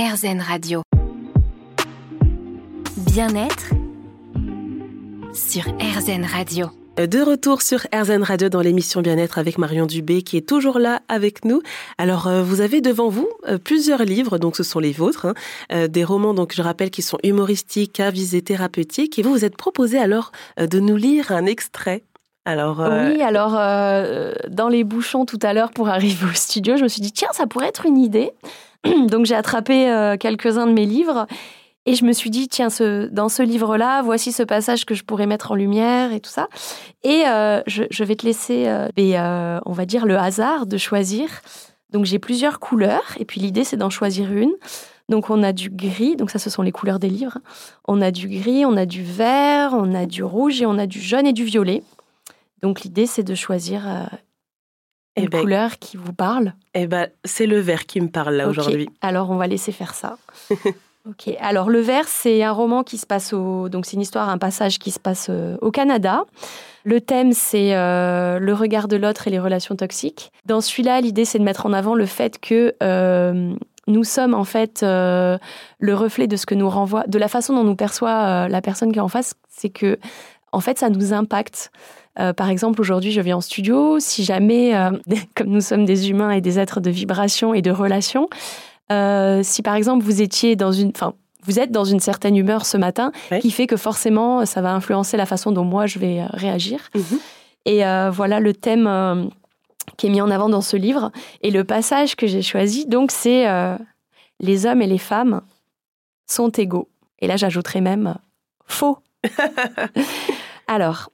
RZN Radio. Bien-être sur RZN Radio. De retour sur RZN Radio dans l'émission Bien-être avec Marion Dubé qui est toujours là avec nous. Alors euh, vous avez devant vous euh, plusieurs livres, donc ce sont les vôtres, hein, euh, des romans donc je rappelle qui sont humoristiques à visée thérapeutique et vous vous êtes proposé alors de nous lire un extrait. Alors, Oui, alors dans les bouchons tout à l'heure pour arriver au studio, je me suis dit tiens ça pourrait être une idée. donc j'ai attrapé quelques-uns de mes livres et je me suis dit, tiens, ce, dans ce livre-là, voici ce passage que je pourrais mettre en lumière et tout ça. Et euh, je, vais te laisser, euh, euh, on va dire, le hasard de choisir. Donc j'ai plusieurs couleurs, et puis l'idée, c'est d'en choisir une. Donc on a du gris, donc ça, ce sont les couleurs des livres. On a du gris, on a du vert, on a du rouge, et on a du jaune et du violet. Donc l'idée, c'est de choisir une eh ben, couleur qui vous parle. Eh ben, c'est le vert qui me parle là aujourd'hui. Alors on va laisser faire ça. Ok, alors Le Vert, c'est un roman qui se passe au. Donc, c'est une histoire, un passage qui se passe euh, au Canada. Le thème, c'est euh, le regard de l'autre et les relations toxiques. Dans celui-là, l'idée, c'est de mettre en avant le fait que euh, nous sommes en fait le reflet de ce que nous renvoie, de la façon dont nous perçoit la personne qui est en face. C'est que, en fait, ça nous impacte. Par exemple, aujourd'hui, je viens en studio. Si jamais, comme nous sommes des humains et des êtres de vibration et de relations, euh, si par exemple vous étiez dans une, enfin, vous êtes dans une certaine humeur ce matin, qui fait que forcément ça va influencer la façon dont moi je vais euh, réagir. Mhm. Et euh, voilà le thème qui est mis en avant dans ce livre. Et le passage que j'ai choisi, donc, c'est les hommes et les femmes sont égaux. Et là, j'ajouterai même faux. Alors,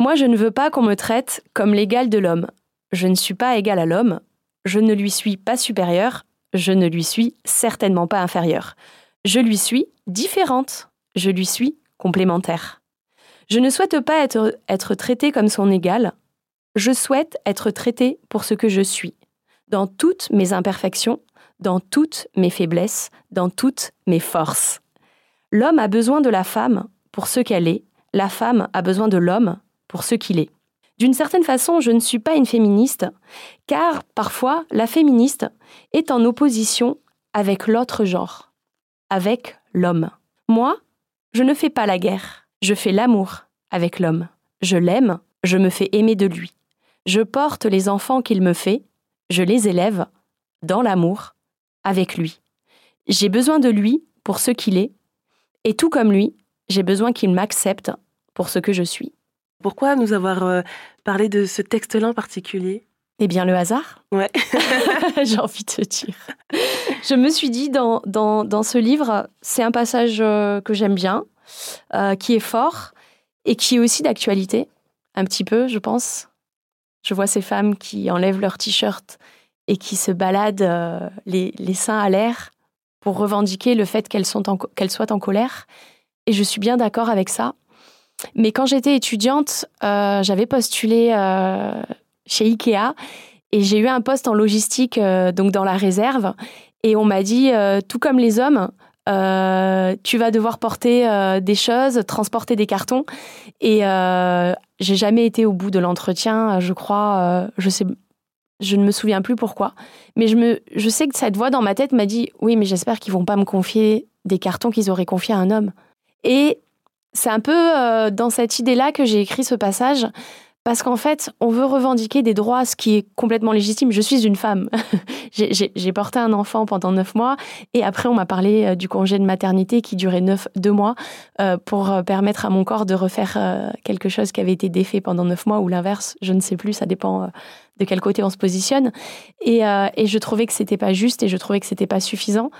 moi, je ne veux pas qu'on me traite comme l'égal de l'homme. Je ne suis pas égal à l'homme. Je ne lui suis pas supérieur je ne lui suis certainement pas inférieure. Je lui suis différente. Je lui suis complémentaire. Je ne souhaite pas être, être traitée comme son égal. Je souhaite être traitée pour ce que je suis, dans toutes mes imperfections, dans toutes mes faiblesses, dans toutes mes forces. L'homme a besoin de la femme pour ce qu'elle est, la femme a besoin de l'homme pour ce qu'il est. D'une certaine façon, je ne suis pas une féministe, car parfois la féministe est en opposition avec l'autre genre, avec l'homme. Moi, je ne fais pas la guerre, je fais l'amour avec l'homme. Je l'aime, je me fais aimer de lui. Je porte les enfants qu'il me fait, je les élève dans l'amour avec lui. J'ai besoin de lui pour ce qu'il est, et tout comme lui, j'ai besoin qu'il m'accepte pour ce que je suis. Pourquoi nous avoir euh, parlé de ce texte-là en particulier? Eh bien, le hasard. Ouais. J'ai envie de te dire. Je me suis dit, dans, dans, ce livre, c'est un passage euh, que j'aime bien, euh, qui est fort et qui est aussi d'actualité, un petit peu, je pense. Je vois ces femmes qui enlèvent leur t-shirt et qui se baladent les, les, seins à l'air pour revendiquer le fait qu'elles qu'elles soient en colère. Et je suis bien d'accord avec ça. Mais quand j'étais étudiante, euh, j'avais postulé euh, chez Ikea et j'ai eu un poste en logistique, euh, donc dans la réserve. Et on m'a dit, tout comme les hommes, tu vas devoir porter des choses, transporter des cartons. Et j'ai jamais été au bout de l'entretien, je crois. je ne me souviens plus pourquoi. Mais je sais que cette voix dans ma tête m'a dit, oui, mais j'espère qu'ils vont pas me confier des cartons qu'ils auraient confiés à un homme. Et c'est un peu euh, dans cette idée-là que j'ai écrit ce passage, parce qu'en fait, on veut revendiquer des droits, ce qui est complètement légitime. Je suis une femme. j'ai porté un enfant pendant neuf mois, et après, on m'a parlé euh, du congé de maternité qui durait neuf, deux mois, euh, pour permettre à mon corps de refaire quelque chose qui avait été défait pendant neuf mois, ou l'inverse, je ne sais plus, ça dépend de quel côté on se positionne. Et, et je trouvais que c'était pas juste, et je trouvais que c'était pas suffisant.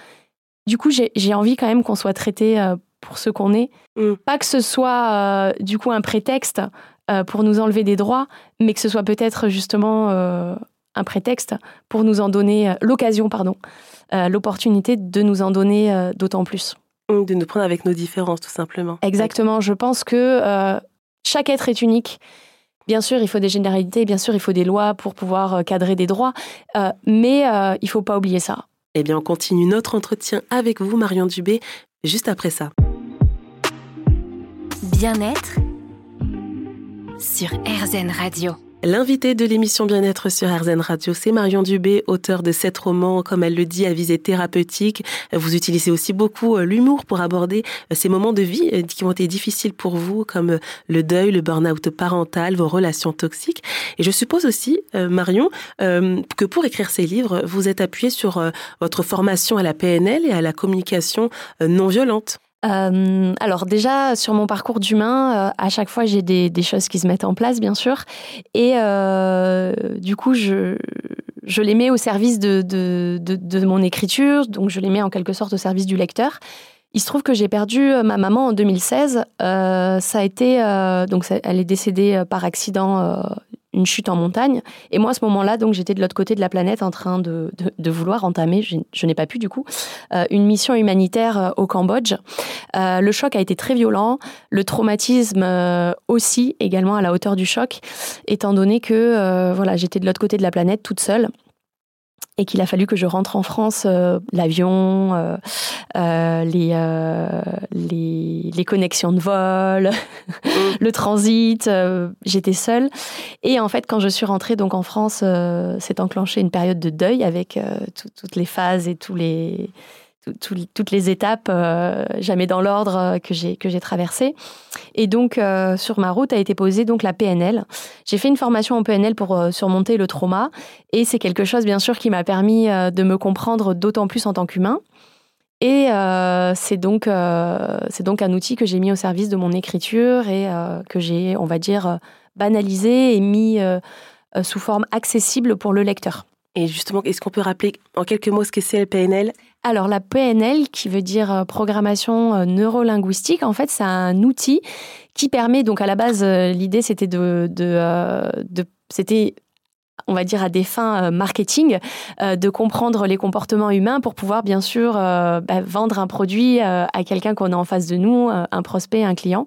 Du coup, j'ai envie quand même qu'on soit traité pour ce qu'on est. Mm. Pas que ce soit euh, du coup un prétexte euh, pour nous enlever des droits, mais que ce soit peut-être justement euh, un prétexte pour nous en donner l'occasion, pardon, l'opportunité de nous en donner d'autant plus. Mm, de nous prendre avec nos différences, tout simplement. Exactement. Je pense que chaque être est unique. Bien sûr, il faut des généralités, bien sûr, il faut des lois pour pouvoir cadrer des droits, mais il ne faut pas oublier ça. Eh bien, on continue notre entretien avec vous, Marion Dubé, juste après ça bien-être sur RZN Radio. L'invité de l'émission Bien-être sur RZN Radio, c'est Marion Dubé, auteur de sept romans, comme elle le dit, à visée thérapeutique. Vous utilisez aussi beaucoup euh, l'humour pour aborder euh, ces moments de vie euh, qui ont été difficiles pour vous, comme le deuil, le burn-out parental, vos relations toxiques. Et je suppose aussi, Marion, que pour écrire ces livres, vous êtes appuyé sur votre formation à la PNL et à la communication non violente. Euh, alors déjà, sur mon parcours d'humain, euh, à chaque fois, j'ai des, choses qui se mettent en place, bien sûr. Et euh, du coup, je, les mets au service de, mon écriture, donc je les mets en quelque sorte au service du lecteur. Il se trouve que j'ai perdu ma maman en 2016. ça a été, donc elle est décédée par accident une chute en montagne. Et moi, à ce moment-là, donc j'étais de l'autre côté de la planète en train de, de, vouloir entamer, je, n'ai pas pu du coup, euh, une mission humanitaire euh, au Cambodge. Euh, le choc a été très violent, le traumatisme aussi, également à la hauteur du choc, étant donné que voilà, j'étais de l'autre côté de la planète toute seule et qu'il a fallu que je rentre en France, euh, l'avion, euh, euh, les, les, les, connexions de vol, mm. le transit, j'étais seule. Et en fait, quand je suis rentrée donc en France, s'est enclenchée une période de deuil avec toutes les phases et tous les toutes les étapes, euh, jamais dans l'ordre euh, que j'ai traversé. Et donc euh, sur ma route a été posée donc la PNL. J'ai fait une formation en PNL pour surmonter le trauma et c'est quelque chose bien sûr qui m'a permis de me comprendre d'autant plus en tant qu'humain. Et c'est donc c'est donc un outil que j'ai mis au service de mon écriture et que j'ai on va dire banalisé et mis sous forme accessible pour le lecteur. Et justement, est-ce qu'on peut rappeler en quelques mots ce que c'est le PNL alors la PNL, qui veut dire euh, programmation euh, neurolinguistique, en fait, c'est un outil qui permet, donc à la base, euh, l'idée c'était de, de, c'était on va dire à des fins marketing, de comprendre les comportements humains pour pouvoir bien sûr bah, vendre un produit à quelqu'un qu'on a en face de nous, un prospect, un client.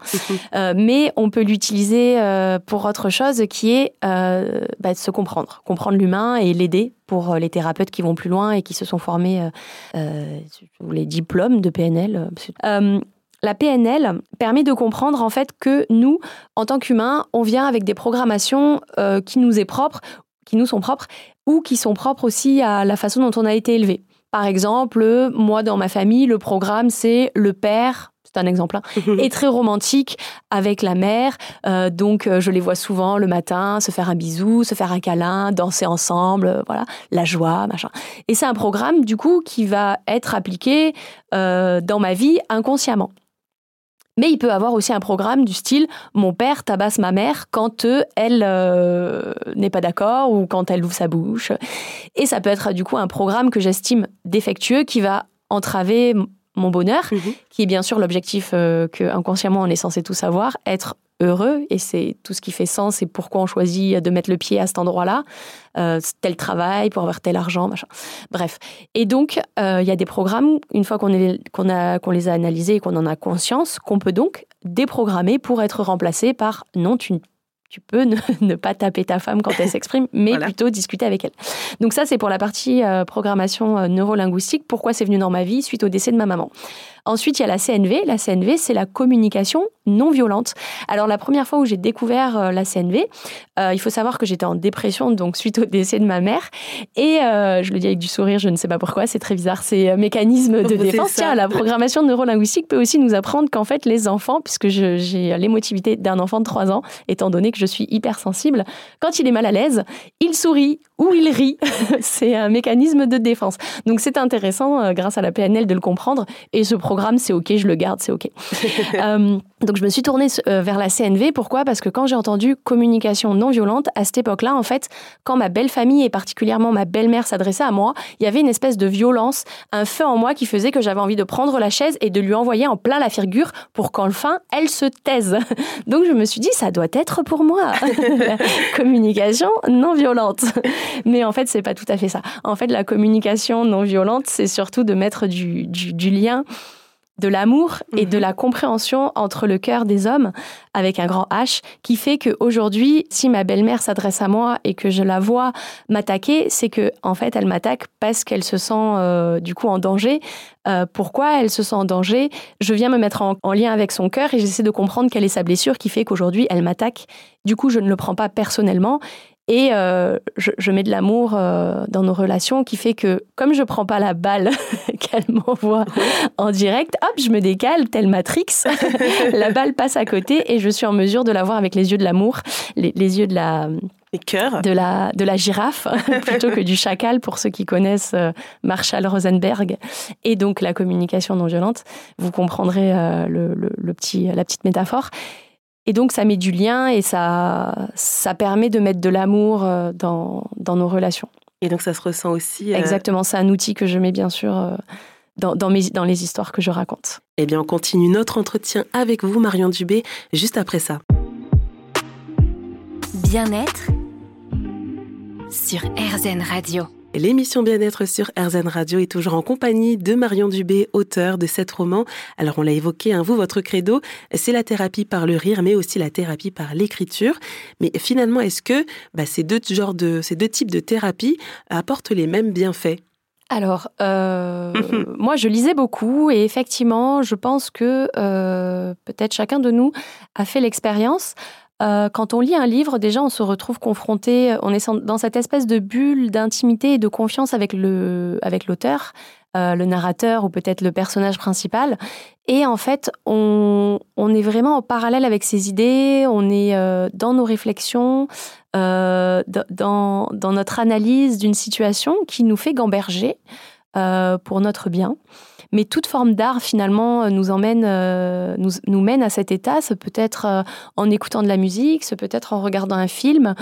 Mais on peut l'utiliser pour autre chose qui est bah, de se comprendre, comprendre l'humain et l'aider pour euh, les thérapeutes qui vont plus loin et qui se sont formés euh, euh les diplômes de PNL. Euh, la PNL permet de comprendre en fait que nous, en tant qu'humains, on vient avec des programmations qui nous est propres, qui nous sont propres, ou qui sont propres aussi à la façon dont on a été élevé. Par exemple, moi dans ma famille, le programme c'est le père c'est un exemple, hein, est très romantique avec la mère. Euh, donc, euh, je les vois souvent le matin se faire un bisou, se faire un câlin, danser ensemble, euh, voilà, la joie, machin. Et c'est un programme, du coup, qui va être appliqué dans ma vie inconsciemment. Mais il peut avoir aussi un programme du style mon père tabasse ma mère quand elle n'est pas d'accord ou quand elle ouvre sa bouche. Et ça peut être du coup un programme que j'estime défectueux qui va entraver mon bonheur, mhm. qui est bien sûr l'objectif euh, que inconsciemment on est censé tout savoir, être heureux, et c'est tout ce qui fait sens et pourquoi on choisit de mettre le pied à cet endroit-là, euh, tel travail pour avoir tel argent, machin. Bref. Et donc, euh, il y a des programmes, une fois qu'on a, qu'on les a analysés et qu'on en a conscience, qu'on peut donc déprogrammer pour être remplacé par non, tu tu peux ne, pas taper ta femme quand elle s'exprime, mais plutôt discuter avec elle. Donc ça, c'est pour la partie euh, programmation euh, neurolinguistique. Pourquoi c'est venu dans ma vie suite au décès de ma maman? Ensuite, il y a la CNV. La CNV, c'est la communication non violente. Alors, la première fois où j'ai découvert euh, la CNV, il faut savoir que j'étais en dépression, donc suite au décès de ma mère. Et je le dis avec du sourire, je ne sais pas pourquoi, c'est très bizarre, c'est un mécanisme de défense. Tiens, la programmation neurolinguistique peut aussi nous apprendre qu'en fait, les enfants, puisque j'ai l'émotivité d'un enfant de 3 ans, étant donné que je suis hypersensible. Quand il est mal à l'aise, il sourit ou il rit. c'est un mécanisme de défense. Donc c'est intéressant, euh, grâce à la PNL, de le comprendre. Et programme, c'est OK, je le garde, c'est OK. Euh, donc je me suis tournée euh, vers la CNV. Pourquoi? Parce que quand j'ai entendu communication non violente, à cette époque-là, en fait, quand ma belle famille et particulièrement ma belle-mère s'adressait à moi, il y avait une espèce de violence, un feu en moi qui faisait que j'avais envie de prendre la chaise et de lui envoyer en plein la figure pour qu'enfin elle se taise. Donc je me suis dit, ça doit être pour moi. la communication non violente. Mais en fait, c'est pas tout à fait ça. En fait, la communication non violente, c'est surtout de mettre du, du, du lien de l'amour et de Mhm. la compréhension entre le cœur des hommes avec un grand H qui fait qu'aujourd'hui, si ma belle-mère s'adresse à moi et que je la vois m'attaquer, c'est que en fait, elle m'attaque parce qu'elle se sent euh, du coup en danger. Euh, pourquoi elle se sent en danger? Je viens me mettre en, en lien avec son cœur et j'essaie de comprendre quelle est sa blessure qui fait qu'aujourd'hui, elle m'attaque. Du coup, je ne le prends pas personnellement. Et euh, je, je mets de l'amour euh, dans nos relations qui fait que, comme je prends pas la balle qu'elle m'envoie en direct, hop, je me décale, tel Matrix. la balle passe à côté et je suis en mesure de la voir avec les yeux de l'amour, les, les yeux de la, Les cœurs. de la, de la girafe plutôt que du chacal pour ceux qui connaissent euh, Marshall Rosenberg et donc la communication non violente. Vous comprendrez le, le- le petit, la petite métaphore. Et donc ça met du lien et ça, ça permet de mettre de l'amour euh, dans, dans nos relations. Et donc ça se ressent aussi. euh, Exactement, c'est un outil que je mets bien sûr euh, dans, dans, mes, dans les histoires que je raconte. Eh bien, on continue notre entretien avec vous, Marion Dubé, juste après ça. Bien-être sur RZN Radio. L'émission Bien-être sur RZN Radio est toujours en compagnie de Marion Dubé, auteur de sept romans. Alors, on l'a évoqué, hein, vous, votre credo, c'est la thérapie par le rire, mais aussi la thérapie par l'écriture. Mais finalement, est-ce que bah, ces deux genres de, ces deux types de thérapie apportent les mêmes bienfaits? Alors, euh, moi, je lisais beaucoup et effectivement, je pense que euh, peut-être chacun de nous a fait l'expérience. Euh, quand on lit un livre, déjà, on se retrouve confronté, on est dans cette espèce de bulle d'intimité et de confiance avec le, avec l'auteur, euh, le narrateur ou peut-être le personnage principal. Et en fait, on, on est vraiment en parallèle avec ses idées, on est euh, dans nos réflexions, euh, dans, dans notre analyse d'une situation qui nous fait gamberger euh, pour notre bien. Mais toute forme d'art, finalement, nous emmène, euh, nous, nous mène à cet état. Ça peut être euh, en écoutant de la musique, ça peut être en regardant un film,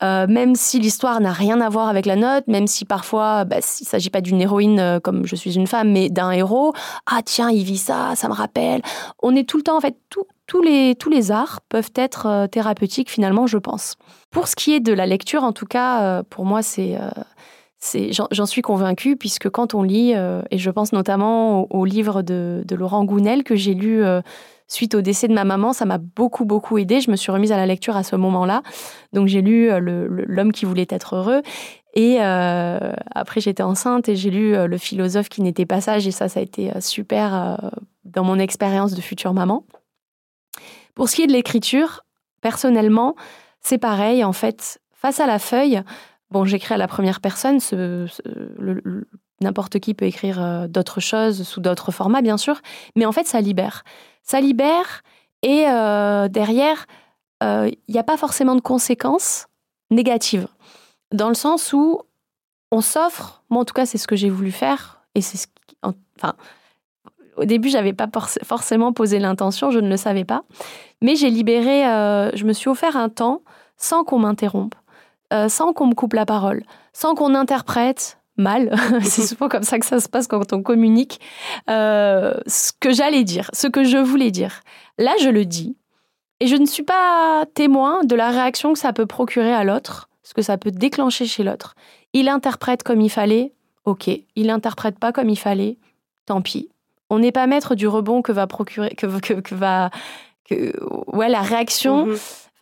euh, même si l'histoire n'a rien à voir avec la note, même si parfois, bah, il ne s'agit pas d'une héroïne euh, comme je suis une femme, mais d'un héros. Ah tiens, il vit ça, ça me rappelle. On est tout le temps, en fait, tout- tous, les, tous les arts peuvent être euh, thérapeutiques, finalement, je pense. Pour ce qui est de la lecture, en tout cas, euh, pour moi, c'est... J'en suis convaincue, puisque quand on lit, euh, et je pense notamment au, livre de, Laurent Gounel que j'ai lu euh, suite au décès de ma maman, ça m'a beaucoup, beaucoup aidé. Je me suis remise à la lecture à ce moment-là. Donc j'ai lu euh, L'homme qui voulait être heureux. Et après, j'étais enceinte et j'ai lu Le philosophe qui n'était pas sage. Et ça, ça a été super dans mon expérience de future maman. Pour ce qui est de l'écriture, personnellement, c'est pareil. En fait, face à la feuille, bon, j'écris à la première personne. N'importe qui peut écrire euh, d'autres choses sous d'autres formats, bien sûr. Mais en fait, ça libère. Ça libère. Et euh, derrière, il n'y a pas forcément de conséquences négatives. Dans le sens où on s'offre, moi en tout cas, c'est ce que j'ai voulu faire. Et c'est ce qui. en- Enfin, au début, j'avais pas forc- forcément posé l'intention, je ne le savais pas. Mais j'ai libéré, euh, je me suis offert un temps sans qu'on m'interrompe, euh, sans qu'on me coupe la parole, sans qu'on interprète mal. c'est souvent comme ça que ça se passe quand on communique. euh, ce que j'allais dire, ce que je voulais dire. Là, je le dis. Et je ne suis pas témoin de la réaction que ça peut procurer à l'autre, ce que ça peut déclencher chez l'autre. Il interprète comme il fallait, ok. Il interprète pas comme il fallait, tant pis. On n'est pas maître du rebond que va procurer, que, que, que va, que, ouais, la réaction, Mhm.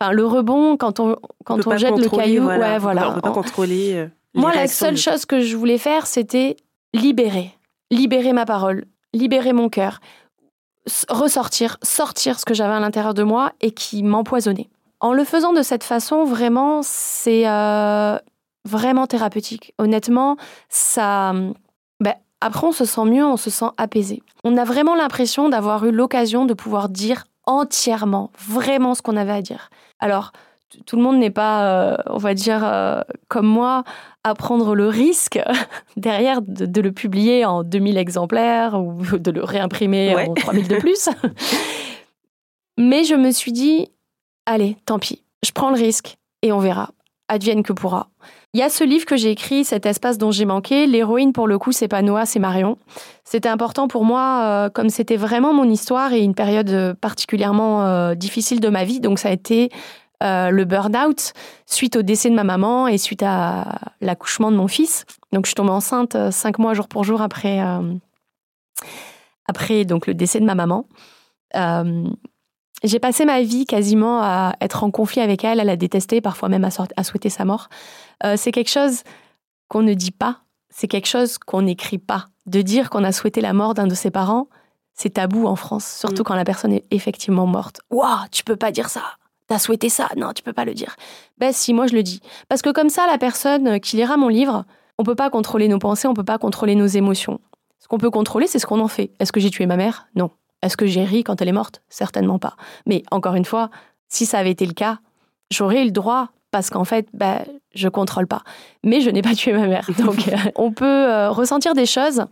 Enfin le rebond quand on quand on jette le caillou, voilà. ouais, voilà. On peut pas On- contrôler. euh, moi, la seule de- chose que je voulais faire, c'était libérer. Libérer ma parole, libérer mon cœur, ressortir, sortir ce que j'avais à l'intérieur de moi et qui m'empoisonnait. En le faisant de cette façon, vraiment, c'est euh, vraiment thérapeutique. Honnêtement, ça. ben, après, on se sent mieux, on se sent apaisé. On a vraiment l'impression d'avoir eu l'occasion de pouvoir dire entièrement, vraiment ce qu'on avait à dire. Alors, tout le monde n'est pas, euh, on va dire, euh, comme moi, à prendre le risque derrière de, de le publier en 2000 exemplaires ou de le réimprimer Ouais. en 3000 de plus. Mais je me suis dit, allez, tant pis, je prends le risque et on verra. Advienne que pourra. Il y a ce livre que j'ai écrit, cet espace dont j'ai manqué. L'héroïne, pour le coup, c'est pas Noah, c'est Marion. C'était important pour moi, euh, comme c'était vraiment mon histoire et une période euh, particulièrement euh, difficile de ma vie. Donc, ça a été le burn-out suite au décès de ma maman et suite à l'accouchement de mon fils. Donc, je suis tombée enceinte cinq mois jour pour jour après, après donc le décès de ma maman. J'ai passé ma vie quasiment à être en conflit avec elle, à la détester, parfois même à, souhaiter sa mort. Euh, c'est quelque chose qu'on ne dit pas, c'est quelque chose qu'on n'écrit pas. De dire qu'on a souhaité la mort d'un de ses parents, c'est tabou en France, surtout mm. quand la personne est effectivement morte. Waouh, tu peux pas dire ça. T'as souhaité ça Non, tu peux pas le dire. Ben si, moi je le dis. Parce que comme ça, la personne qui lira mon livre, on peut pas contrôler nos pensées, on peut pas contrôler nos émotions. Ce qu'on peut contrôler, c'est ce qu'on en fait. Est-ce que j'ai tué ma mère? Non. Est-ce que j'ai ri quand elle est morte? Certainement pas. Mais encore une fois, si ça avait été le cas, j'aurais eu le droit parce qu'en fait, bah, je contrôle pas. Mais je n'ai pas tué ma mère. Donc, euh, on peut euh, ressentir des choses.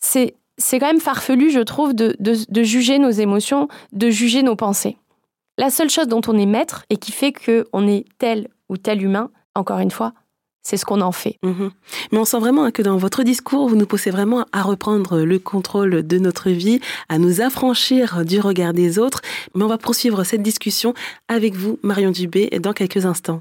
C'est, c'est quand même farfelu, je trouve, de, de, juger nos émotions, de juger nos pensées. La seule chose dont on est maître et qui fait qu'on est tel ou tel humain, encore une fois, c'est ce qu'on en fait. Mhm. Mais on sent vraiment que dans votre discours, vous nous poussez vraiment à reprendre le contrôle de notre vie, à nous affranchir du regard des autres. Mais on va poursuivre cette discussion avec vous, Marion Dubé, dans quelques instants.